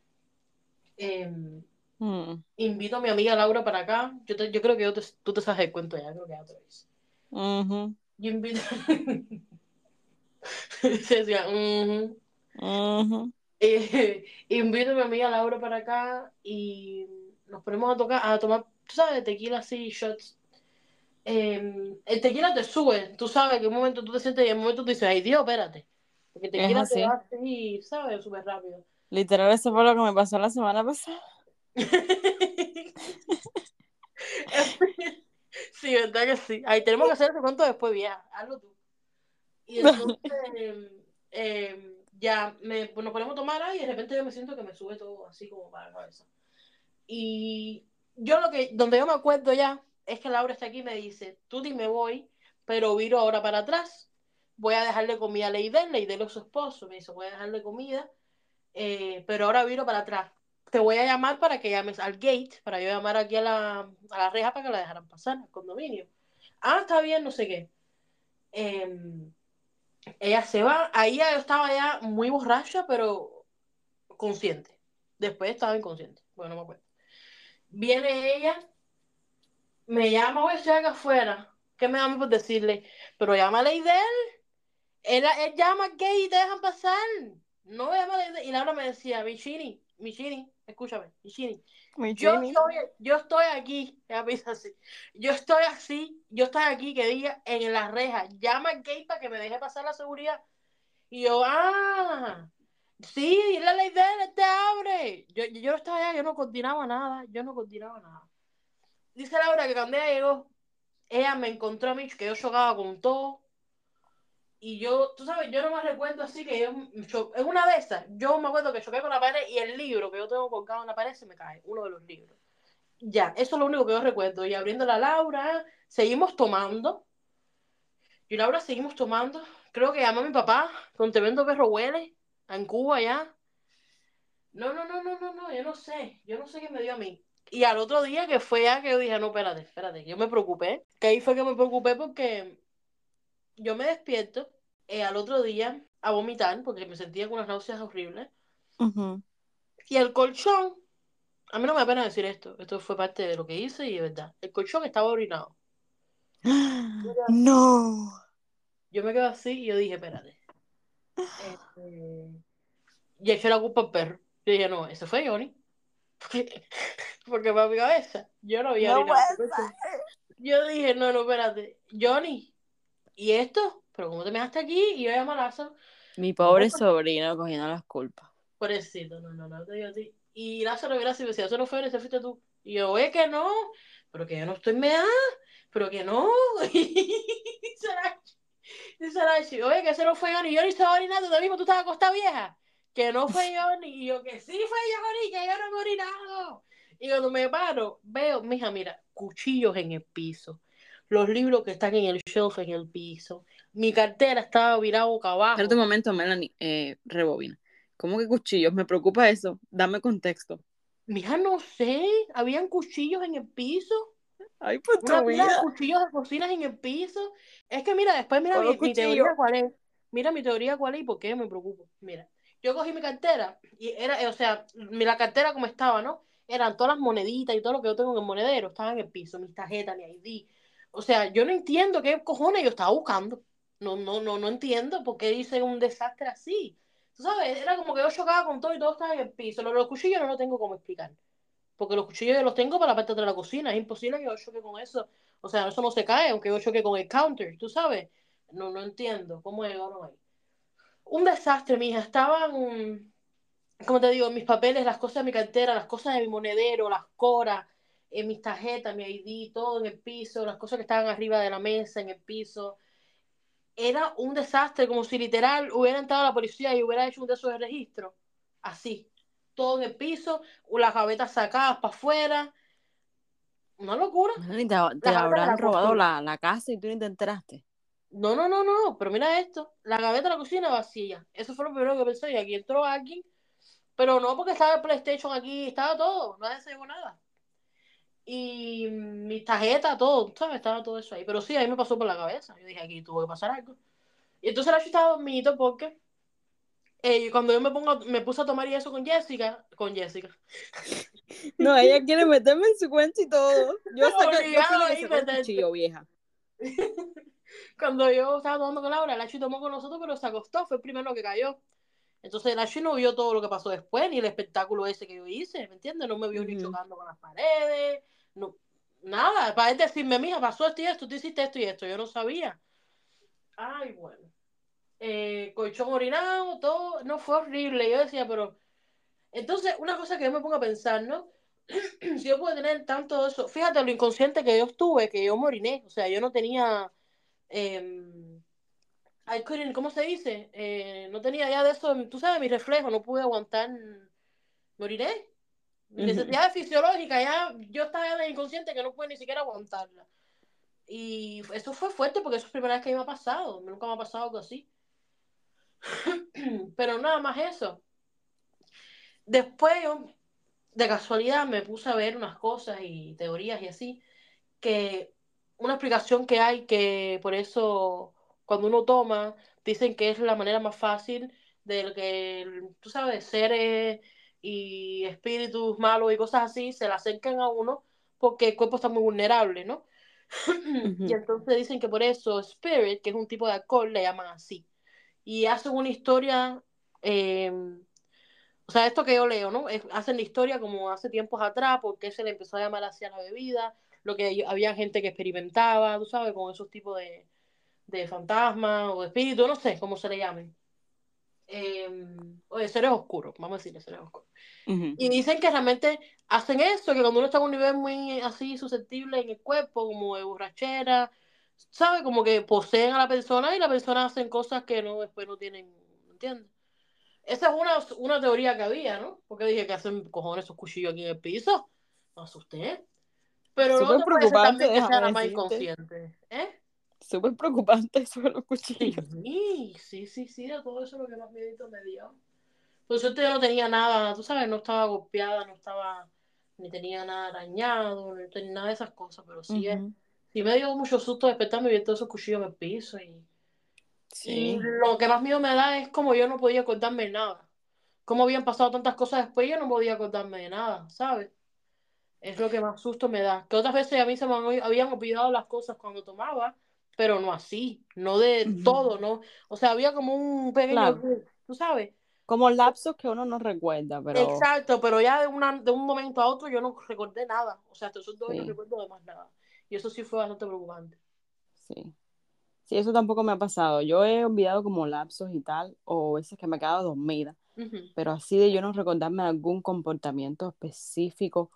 Em, Mm, invito a mi amiga Laura para acá. Yo, te- yo creo que yo te- tú te sabes el cuento ya, creo que ya te lo hice. Yo invito. [LAUGHS] Se decía. Eh, invito a mi amiga Laura para acá y nos ponemos a tocar, a tomar, tú sabes, tequila así, shots. Eh, el tequila te sube, tú sabes que un momento tú te sientes y en un momento tú dices, ay Dios, espérate. Porque el tequila te va así, ¿sabes? Súper rápido. Literal, eso fue lo que me pasó la semana pasada. [LAUGHS] sí, verdad que sí. Ahí tenemos que hacer ese cuento después, bien, hazlo tú. Y entonces, eh, ya me, pues nos ponemos a tomar ahí y de repente yo me siento que me sube todo así como para la cabeza. Y yo lo que, donde yo me acuerdo ya, es que Laura está aquí y me dice, tú me voy, pero viro ahora para atrás. Voy a dejarle comida a Leidel, Leidel es su esposo, me dice, voy a dejarle comida, eh, pero ahora viro para atrás. Te voy a llamar para que llames al gate, para yo llamar aquí a la, a la reja para que la dejaran pasar al condominio. Ah, está bien, no sé qué. Em, ella se va, ahí yo estaba ya muy borracha, pero consciente. Después estaba inconsciente, bueno, no me acuerdo. Viene ella, me llama, oye, estoy acá afuera. ¿Qué me llama por decirle? Pero llama a Leidel. Él, él llama al gay y te dejan pasar. No llama a Leidel. Y Laura me decía, Michini, Michini, escúchame, Michini. Mi Yo estoy, yo estoy aquí, [LAUGHS] piensa así. Yo estoy así, yo estoy aquí que diga en la reja, llama al gate para que me deje pasar la seguridad. Y yo, ah, sí, dile a la idea, te abre. Yo, yo, yo estaba allá, yo no coordinaba nada, yo no coordinaba nada. Dice Laura que cuando ella llegó, ella me encontró a mí, que yo chocaba con todo. Y yo, tú sabes, yo no me recuerdo así que yo, en una de esas, yo me acuerdo que choqué con la pared y el libro que yo tengo colgado en la pared se me cae, uno de los libros. Ya, eso es lo único que yo recuerdo. Y abriendo la Laura, seguimos tomando. Y Laura seguimos tomando. Creo que llamó a mi papá con tremendo perro huele en Cuba ya. No, no, no, no, no, no, yo no sé. Yo no sé qué me dio a mí. Y al otro día que fue ya que yo dije, no, espérate, espérate, yo me preocupé. Que ahí fue que me preocupé porque yo me despierto eh, al otro día a vomitar porque me sentía con unas náuseas horribles. Ujú. Y el colchón, a mí no me da pena decir esto, esto fue parte de lo que hice y de verdad. El colchón estaba orinado. [GASPS] No. Yo me quedo así y yo dije, espérate. Este, Y eché la culpa al perro. Yo dije, no, ese fue Johnny. [LAUGHS] Porque, porque para mi cabeza, yo no había No Yo dije, no, no, espérate. Johnny, ¿y esto? ¿Pero cómo te me dejaste aquí? Y yo llamo a Lázaro. Mi pobre sobrino cogiendo las culpas. Pobrecito, no, no, no, te digo a ti. Y Lázaro y me decía, eso no fue ese fuiste tú. Y yo, oye, que no, pero que yo no estoy mea, pero que no. Y dice Nachi, oye, que ese no fue Johnny, Johnny estaba orinando, tú mismo tú estabas acostada vieja. Que no fue Johnny. Y yo, que sí fue Johnny, que yo no me he orinado. Y cuando me paro, veo, mija, mira, cuchillos en el piso, los libros que están en el shelf en el piso, mi cartera estaba virada boca abajo. Espérate un momento, Melanie. Eh, rebobina. ¿Cómo que cuchillos? Me preocupa eso. Dame contexto. Mija, no sé, habían cuchillos en el piso. Ay, pues Una tu pila de cuchillos de cocinas en el piso. Es que mira, después mira mi, mi teoría cuál es. Mira mi teoría cuál es y por qué me preocupo. Mira, yo cogí mi cartera y era, eh, o sea, la cartera como estaba, ¿no? Eran todas las moneditas y todo lo que yo tengo en el monedero, estaba en el piso, mis tarjetas, mi ID. O sea, yo no entiendo qué cojones yo estaba buscando. No, no, no, no entiendo por qué hice un desastre así. Tú sabes, era como que yo chocaba con todo y todo estaba en el piso. Los cuchillos no lo tengo como explicar. Porque los cuchillos yo los tengo para la parte de la cocina. Es imposible que yo choque con eso. O sea, eso no se cae, aunque yo choque con el counter, tú sabes. No, no entiendo cómo ahí. Un desastre, mija. Estaban, como te digo, mis papeles, las cosas de mi cartera, las cosas de mi monedero, las coras, eh, mis tarjetas, mi ID, todo en el piso, las cosas que estaban arriba de la mesa, en el piso. Era un desastre, como si literal hubiera entrado la policía y hubiera hecho un de esos registro. Así. Todo en el piso, las gavetas sacadas para afuera. Una locura. Te, te la habrán robado la, la casa y tú ni te enteraste. No, no, no, no, pero mira esto, la gaveta de la cocina vacía. Eso fue lo primero que pensé, y aquí entró alguien, pero no porque estaba el PlayStation aquí, estaba todo, nadie se llevó nada. Y mi tarjeta, todo, ¿sabes? Estaba todo eso ahí. Pero sí, ahí me pasó por la cabeza. Yo dije, aquí tuvo que pasar algo. Y entonces la estaba dormidito porque eh, cuando yo me pongo, me puse a tomar y eso con Jessica, con Jessica. No, ella quiere meterme en su cuenta y todo. [LAUGHS] Yo la sacó el cuchillo, vieja. [LAUGHS] Cuando yo estaba tomando con Laura, Lachi tomó con nosotros, pero se acostó, fue el primero que cayó. Entonces Lachi no vio todo lo que pasó después, ni el espectáculo ese que yo hice, ¿me entiendes? No me vio ni chocando con las paredes, no, nada, para él decirme, mija, pasó esto y esto, tú hiciste esto y esto, yo no sabía. Ay, bueno. Eh, colchón orinado, todo, no fue horrible, yo decía, pero... Entonces, una cosa que yo me pongo a pensar, ¿no? [CLEARS THROAT] si yo puedo tener tanto eso, fíjate lo inconsciente que yo estuve, que yo me oriné, o sea, yo no tenía... em, I couldn't, ¿cómo se dice? Eh, no tenía ya de eso, tú sabes, mi reflejo, no pude aguantar, me oriné. Mi necesidad fisiológica, ya yo estaba ya de inconsciente que no pude ni siquiera aguantarla. Y eso fue fuerte porque eso es la primera vez que me ha pasado, nunca me ha pasado algo así. [CLEARS THROAT] Pero nada más eso. Después yo, de casualidad, me puse a ver unas cosas y teorías y así, que una explicación que hay que por eso cuando uno toma, dicen que es la manera más fácil de que, tú sabes, seres y espíritus malos y cosas así se le acercan a uno porque el cuerpo está muy vulnerable, ¿no? [CLEARS THROAT] Y entonces dicen que por eso Spirit, que es un tipo de alcohol, le llaman así. Y hacen una historia eh, o sea, esto que yo leo, ¿no? Es- hacen la historia como hace tiempos atrás, porque se le empezó a llamar así a la bebida, lo que había gente que experimentaba, tú sabes, con esos tipos de, de fantasmas o espíritus, no sé cómo se le llamen. Eh, o de seres oscuros, vamos a decirle seres oscuros. Y dicen que realmente hacen eso, que cuando uno está a un nivel muy así susceptible en el cuerpo, como de borrachera, ¿sabe? Como que poseen a la persona y la persona hacen cosas que no después no tienen, ¿entiendes? Esa es una, una teoría que había, ¿no? Porque dije que hacen cojones esos cuchillos aquí en el piso. Me asusté. Pero preocupante, también que sea la más inconsciente. ¿Eh? Súper preocupante [LAUGHS] eso de los cuchillos. Sí, sí, sí, sí, de todo eso es lo que más miedito me dio. Por suerte yo no tenía nada, tú sabes, no estaba golpeada, no estaba, ni tenía nada arañado, no tenía nada de esas cosas, pero sí, es- Ujú. sí me dio mucho susto despertarme y ver todos esos cuchillos en el piso. Y, y Sí. lo que más miedo me da es como yo no podía acordarme de nada. Como habían pasado tantas cosas después, yo no podía acordarme de nada, ¿sabes? Es lo que más susto me da. Que otras veces a mí se me habían olvidado las cosas cuando tomaba, pero no así, no de todo, ¿no? O sea, había como un pequeño, Claro. tú sabes. Como lapsos que uno no recuerda, pero Exacto, pero ya de, una, de un momento a otro yo no recordé nada. O sea, hasta esos dos no Sí. recuerdo de más nada. Y eso sí fue bastante preocupante. sí. Sí, eso tampoco me ha pasado. Yo he olvidado como lapsos y tal, o veces que me he quedado dormida, pero así de yo no recordarme algún comportamiento específico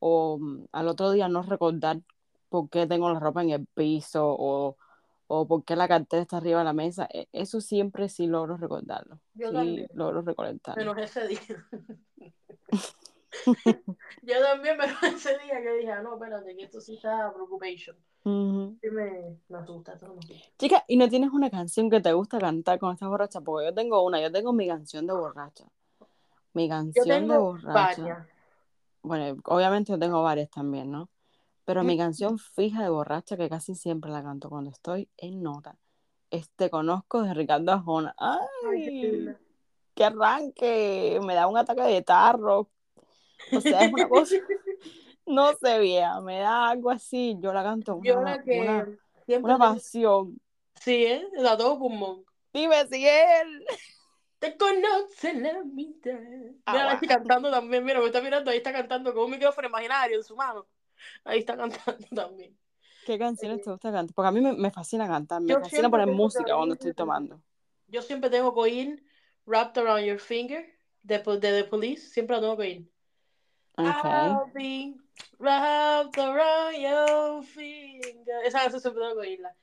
o mm, al otro día no recordar por qué tengo la ropa en el piso o, o por qué la cartera está arriba de la mesa, e- eso siempre sí logro recordarlo. Yo sí, también. logro recolectarlo. Menos ese día. [LAUGHS] [LAUGHS] yo también, menos ese día que dije, ah, no, espérate, que esto sí está preoccupation. Ujú. Sí me, me asusta, asusta. Chica, ¿y no tienes una canción que te gusta cantar con estás borracha? Porque yo tengo una, yo tengo mi canción de borracha. Mi Yo canción de borracha. varias. Bueno, obviamente yo tengo varias también, ¿no? Pero mi Mm. canción fija de borracha, que casi siempre la canto cuando estoy en nota, es Te Conozco de Ricardo Arjona. Ay, qué ¡Ay! linda. ¡Qué arranque! Me da un ataque de tarro. O sea, es una cosa, [LAUGHS] no sé, vieja, me da algo así. Yo la canto Yo una, la que una, pasión. Sí, ¿eh? La todo pulmón. Dime si él. Te conoce la mitad. Ah, Mira, ahí guau. cantando también. Mira, me está mirando, ahí está cantando con un micrófono imaginario en su mano. [LAUGHS] Ahí está cantando también. ¿Qué canciones Eh, te gusta cantar? Porque a mí me, me fascina cantar, me Yo fascina poner que música cuando estoy tomando. Yo siempre tengo que oír Wrapped Around Your Finger de, de The Police. Siempre la tengo que oír. Ok. I'll be wrapped around your finger. Esa canción siempre tengo que oírla.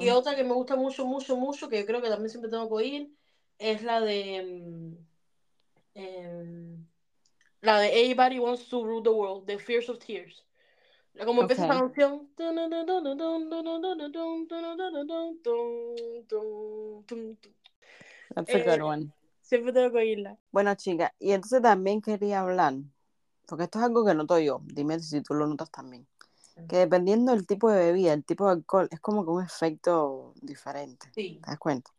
Y otra que me gusta mucho, mucho, mucho, que yo creo que también siempre tengo que oír, es la de. mm, em, la de Everybody Wants to Rule the World, de Fears of Tears. Como empieza esa canción. That's a Eh, good one. Siempre tengo que oírla. Bueno, chica, y entonces también quería hablar, porque esto es algo que noto yo, dime si tú lo notas también, que dependiendo del tipo de bebida, el tipo de alcohol, es como que un efecto diferente, Sí, ¿te das cuenta?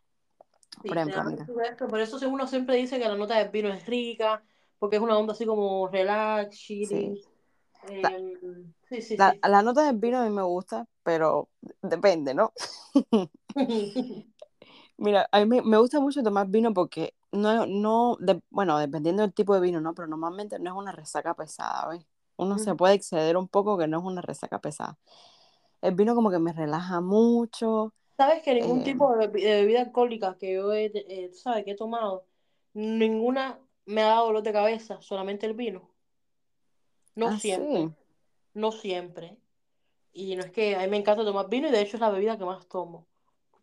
sí, Por ejemplo, mira. Por eso uno siempre dice que la nota del vino es rica, porque es una onda así como relax, chilling. La- Em, sí, sí, La, sí. del vino a mí me gusta, pero depende, ¿no? [LAUGHS] Mira, a mí me, me gusta mucho tomar vino porque no, no de- bueno, dependiendo del tipo de vino, ¿no? Pero normalmente no es una resaca pesada, ¿ves? Uno se puede exceder un poco que no es una resaca pesada. El vino como que me relaja mucho. Sabes que ningún eh, tipo de, bebi- de bebida alcohólica que yo he, eh, sabes, que he tomado, ninguna me ha dado dolor de cabeza, solamente el vino. No ah, siempre, sí, no siempre. Y no es que a mí me encanta tomar vino y de hecho es la bebida que más tomo.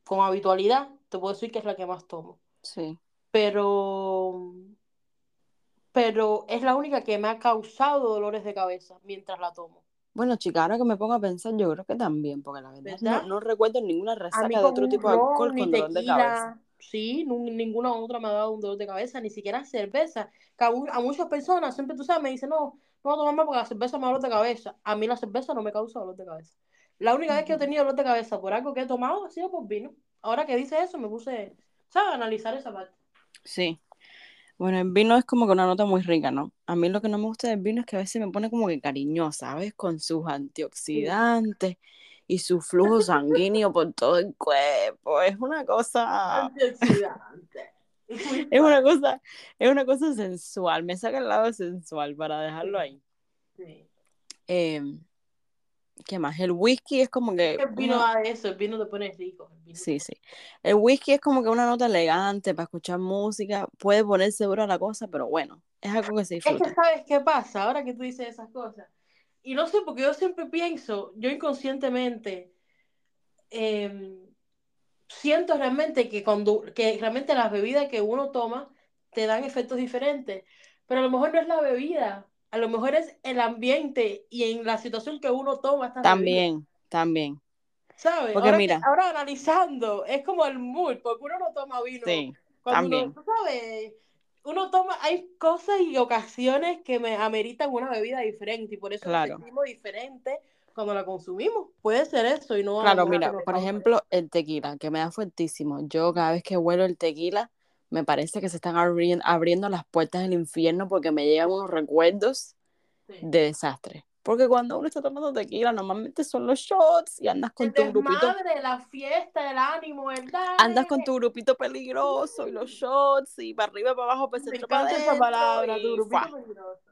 Con habitualidad, te puedo decir que es la que más tomo. sí. Pero, pero es la única que me ha causado dolores de cabeza mientras la tomo. Bueno, chica, ahora que me pongo a pensar, yo creo que también, porque la verdad no, ¿Verdad? no recuerdo ninguna resaca de otro tipo de alcohol con dolor de cabeza. sí, ninguna otra me ha dado un dolor de cabeza, ni siquiera cerveza. Que a, a muchas personas siempre tú sabes, me dicen, no, no voy a tomar más porque la cerveza me da dolor de cabeza. A mí la cerveza no me causa dolor de cabeza. La única vez que he tenido dolor de cabeza por algo que he tomado ha sido por vino. Ahora que dice eso, me puse, ¿sabes? A analizar esa parte. Sí. Bueno, el vino es como que una nota muy rica, ¿no? A mí lo que no me gusta del vino es que a veces me pone como que cariñosa, ¿sabes? Con sus Sí. antioxidantes y su flujo sanguíneo por todo el cuerpo. Es una cosa... [LAUGHS] Antioxidante. [LAUGHS] Es una cosa, es una cosa sensual, me saca el lado sensual para dejarlo ahí. Sí. Em, ¿Qué más? El whisky es como que... El vino una- da eso, el vino te pone rico. Sí, sí. El whisky es como que una nota elegante para escuchar música, puede poner seguro a la cosa, pero bueno, es algo que se Es que disfruta. sabes qué pasa ahora que tú dices esas cosas. Y no sé, porque yo siempre pienso, yo inconscientemente em, siento realmente que cuando que realmente las bebidas que uno toma te dan efectos diferentes. Pero a lo mejor no es la bebida, a lo mejor es el ambiente y en la situación que uno toma estas bebidas. También, también. ¿Sabes? Porque ahora, mira. ahora analizando, es como el mood, porque uno no toma vino. Sí, Cuando también. uno, sabes, uno toma, hay cosas y ocasiones que me ameritan una bebida diferente y por eso Claro. la sentimos diferente cuando la consumimos. Puede ser eso y no. Claro, mira, por ejemplo, el tequila, que me da fuertísimo. Yo cada vez que huelo el tequila, me parece que se están abri- abriendo las puertas del infierno porque me llegan unos recuerdos Sí. de desastre. Porque cuando uno está tomando tequila, normalmente son los shots y andas con El tu grupito, desmadre, la fiesta, el ánimo, el dale. andas con tu grupito peligroso y los shots y para arriba, para abajo, para Me encanta esa palabra, y tu grupito ¡fua! peligroso.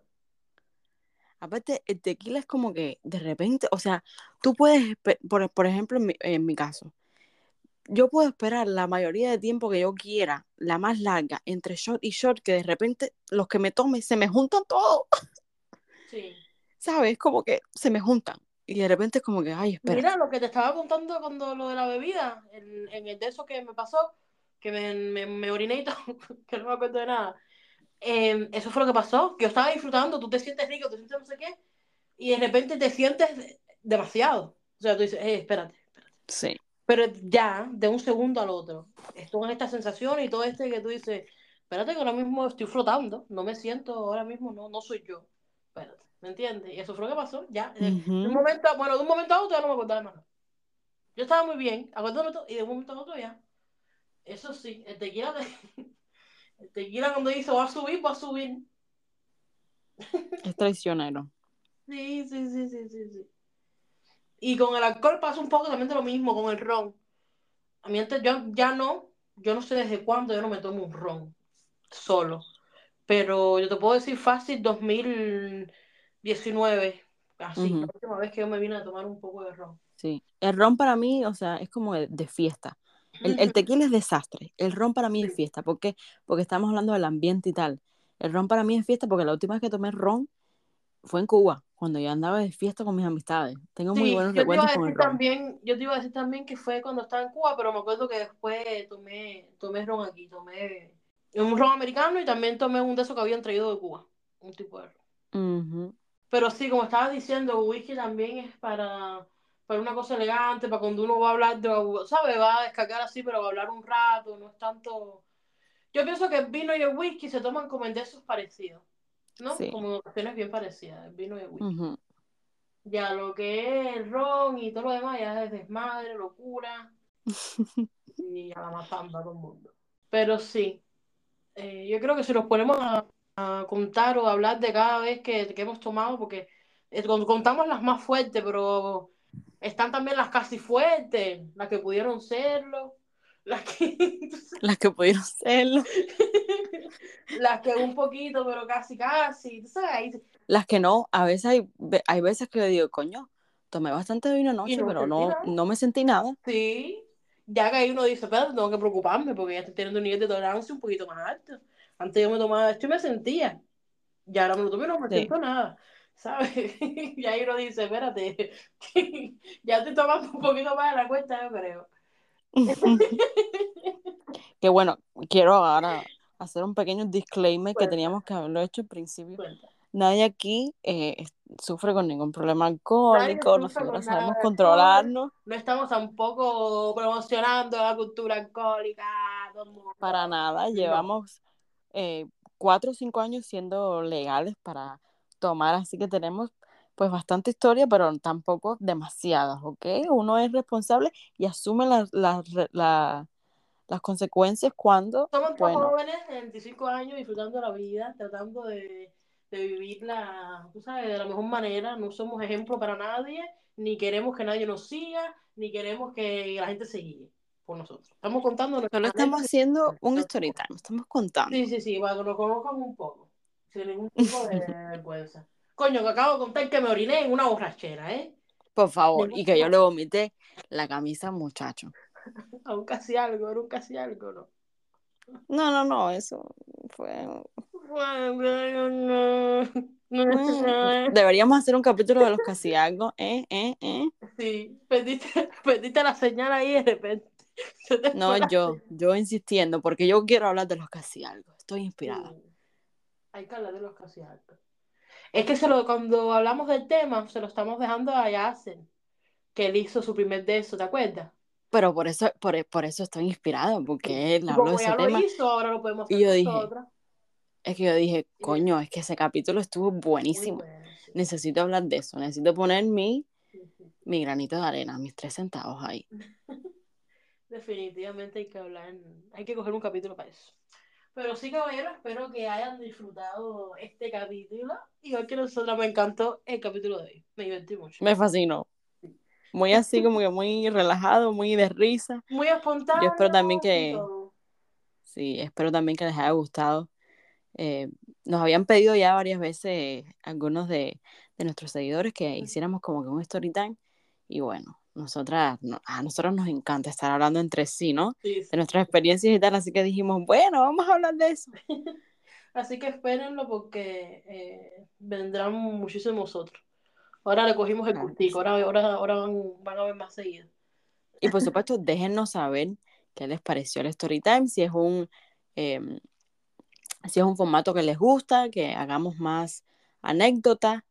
Aparte, el tequila es como que de repente, o sea, tú puedes, por, por ejemplo, en mi, en mi caso, yo puedo esperar la mayoría de tiempo que yo quiera, la más larga, entre shot y shot, que de repente los que me tome se me juntan todos, Sí. ¿sabes? Como que se me juntan. Y de repente es como que, ay, espera. Mira lo que te estaba contando cuando lo de la bebida, en, en el de eso que me pasó, que me, me, me oriné y todo, [LAUGHS] que no me acuerdo de nada. Eh, eso fue lo que pasó, que yo estaba disfrutando, tú te sientes rico, te sientes no sé qué, y de repente te sientes demasiado. O sea, tú dices, eh, espérate, espérate. Sí, Pero ya, de un segundo al otro, esto en esta sensación y todo este que tú dices, espérate que ahora mismo estoy flotando, no me siento ahora mismo, no, no soy yo. Espérate, ¿me entiendes? Y eso fue lo que pasó, ya. De, de un momento, bueno, de un momento a otro ya no me acordaba más. Yo estaba muy bien, acordándome todo, y de un momento a otro ya. Eso sí, el tequila, te- [LAUGHS] el tequila cuando dice va a subir, va a subir. es traicionero. [LAUGHS] Sí, sí, sí, sí, sí, sí. Y con el alcohol pasa un poco también de lo mismo, con el ron. A mí antes yo ya no, yo no sé desde cuándo yo no me tomo un ron solo. Pero yo te puedo decir fácil 2019, así, Ujú. la última vez que yo me vine a tomar un poco de ron. Sí. El ron para mí, o sea, es como de, de fiesta. El, el tequila es desastre. El ron para mí es fiesta. ¿Por qué? Porque estamos hablando del ambiente y tal. El ron para mí es fiesta porque la última vez que tomé ron fue en Cuba, cuando yo andaba de fiesta con mis amistades. Tengo muy Sí, buenos te iba recuerdos con el ron. también, yo te iba a decir también que fue cuando estaba en Cuba, pero me acuerdo que después tomé, tomé ron aquí, tomé un ron americano y también tomé un de esos que habían traído de Cuba, un tipo de ron. Ujú. Pero sí, como estabas diciendo, whisky también es para, para una cosa elegante, para cuando uno va a hablar de, ¿sabes? Va a descargar así, pero va a hablar un rato, no es tanto... Yo pienso que el vino y el whisky se toman como en de esos parecidos, ¿no? Sí. Como en ocasiones bien parecidas, el vino y el whisky. Ya lo que es el ron y todo lo demás ya es desmadre, locura [LAUGHS] y a la matamba todo el mundo. Pero sí, eh, yo creo que si nos ponemos a, a contar o a hablar de cada vez que, que hemos tomado, porque eh, con- contamos las más fuertes, pero están también las casi fuertes, las que pudieron serlo, las que, [LAUGHS] Las que pudieron serlo. las que un poquito, pero casi casi, tú sabes, ahí- Las que no, a veces hay, hay veces que le digo, coño, tomé bastante vino anoche, no pero no, nada. no me sentí nada. Sí, ya que ahí uno dice, espérate, tengo que preocuparme porque ya estoy teniendo un nivel de tolerancia un poquito más alto. Antes yo me tomaba esto y me sentía. Y ahora me lo tomo y no me Sí. siento nada. ¿Sabes? [LAUGHS] Y ahí uno dice, espérate, [LAUGHS] ya estoy tomando un poquito más de la cuenta, yo creo. [LAUGHS] que bueno, quiero ahora hacer un pequeño disclaimer que Cuenta. teníamos que haberlo hecho al principio. Cuenta. Nadie aquí eh, sufre con ningún problema alcohólico, nosotros sabemos controlarnos. No estamos tampoco promocionando la cultura alcohólica. Para nada, No. llevamos eh, cuatro o cinco años siendo legales para tomar, así que tenemos pues bastante historia, pero tampoco demasiadas, ¿ok? Uno es responsable y asume las, las, re- la- las consecuencias cuando, Somos bueno, jóvenes de 25 años disfrutando la vida, tratando de, de vivirla, tú sabes, de la mejor manera. No somos ejemplo para nadie, ni queremos que nadie nos siga, ni queremos que la gente se guíe. por nosotros. Estamos contando. Solo estamos haciendo un story time, estamos contando. Sí, sí, sí, para que nos conozcan un poco. Sin ningún tipo de vergüenza. Coño, que acabo de contar que me oriné en una borrachera, ¿eh? Por favor, y que yo le vomité la camisa, muchacho. [LAUGHS] Aún casi algo, era un casi algo, ¿no? No, no, no, eso fue. [LAUGHS] Deberíamos hacer un capítulo de los casi algo, ¿eh? ¿eh? ¿eh? Sí, perdiste, [LAUGHS] perdiste la señal ahí de repente. No, yo, yo insistiendo, porque yo quiero hablar de los casi algo. Estoy inspirada. Sí. Hay que hablar de los casi algo. Es que se lo, cuando hablamos del tema, se lo estamos dejando a Yacen, que él hizo su primer de eso, ¿te acuerdas? Pero por eso, por, por eso estoy inspirado, porque él habló de ese tema. hizo, ahora lo podemos Y yo dije. Es que yo dije, coño, es que ese capítulo estuvo buenísimo. bueno, sí. Necesito hablar de eso. Necesito poner mi, Sí, sí. mi granito de arena, mis tres centavos ahí. [LAUGHS] Definitivamente hay que hablar, hay que coger un capítulo para eso. Pero sí, caballeros, espero que hayan disfrutado este capítulo. Igual que nosotros, me encantó el capítulo de hoy. Me divertí mucho. Me fascinó. Muy así, como que muy relajado, muy de risa. Muy espontáneo. Yo espero también que-. Sí, espero también que les haya gustado. Eh, nos habían pedido ya varias veces algunos de, de nuestros seguidores que hiciéramos como que un story time. Y bueno, nosotras, no- a nosotros nos encanta estar hablando entre sí, ¿no? Sí, sí. De nuestras experiencias y tal. Así que dijimos, bueno, vamos a hablar de eso. [LAUGHS] Así que espérenlo porque eh, vendrán muchísimos otros. Ahora le cogimos el Claro cultico, sí. ahora, ahora, ahora van, van a ver más seguido. Y por supuesto, déjennos saber qué les pareció el story time, si es un eh, si es un formato que les gusta, que hagamos más anécdotas.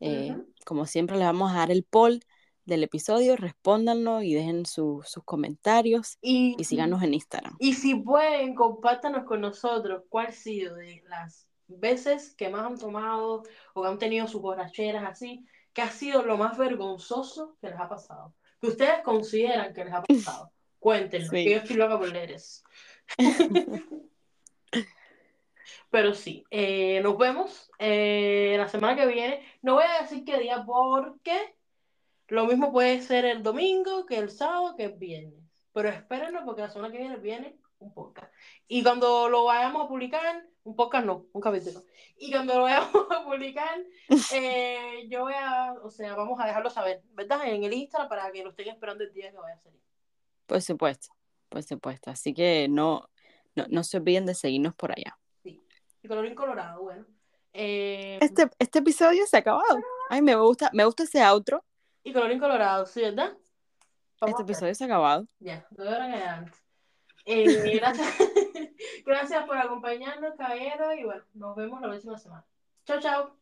Eh, Ujú. Como siempre, les vamos a dar el poll del episodio, respóndanlo y dejen su- sus comentarios Y, y síganos en Instagram. y si pueden, compártanos con nosotros cuál ha sido de las veces que más han tomado o que han tenido sus borracheras así, que ha sido lo más vergonzoso que les ha pasado. Que ustedes consideran que les ha pasado. [LAUGHS] Cuéntenos, Sí. que yo estoy loca por leer eso. [LAUGHS] [LAUGHS] Pero sí, eh, nos vemos eh, la semana que viene. No voy a decir qué día porque lo mismo puede ser el domingo que el sábado que el viernes. Pero espérenlo porque la semana que viene viene un podcast. Y cuando lo vayamos a publicar, un podcast no, un capítulo. Y cuando lo vayamos [LAUGHS] a publicar, eh, yo voy a, o sea, vamos a dejarlo saber, ¿verdad? En el Instagram para que lo estén esperando el día que vaya a salir. Por supuesto, por supuesto. Así que no, no, no se olviden de seguirnos por allá. Y colorín colorado, bueno. Eh, Este, este episodio se ha acabado. Ay, me gusta, me gusta ese outro. Y colorín colorado, ¿sí, verdad? Vamos Este episodio se ha acabado. Ya, dos horas que antes. Eh, [LAUGHS] gracias, [LAUGHS] gracias por acompañarnos, caballeros, y bueno, nos vemos la próxima semana. Chao, chao.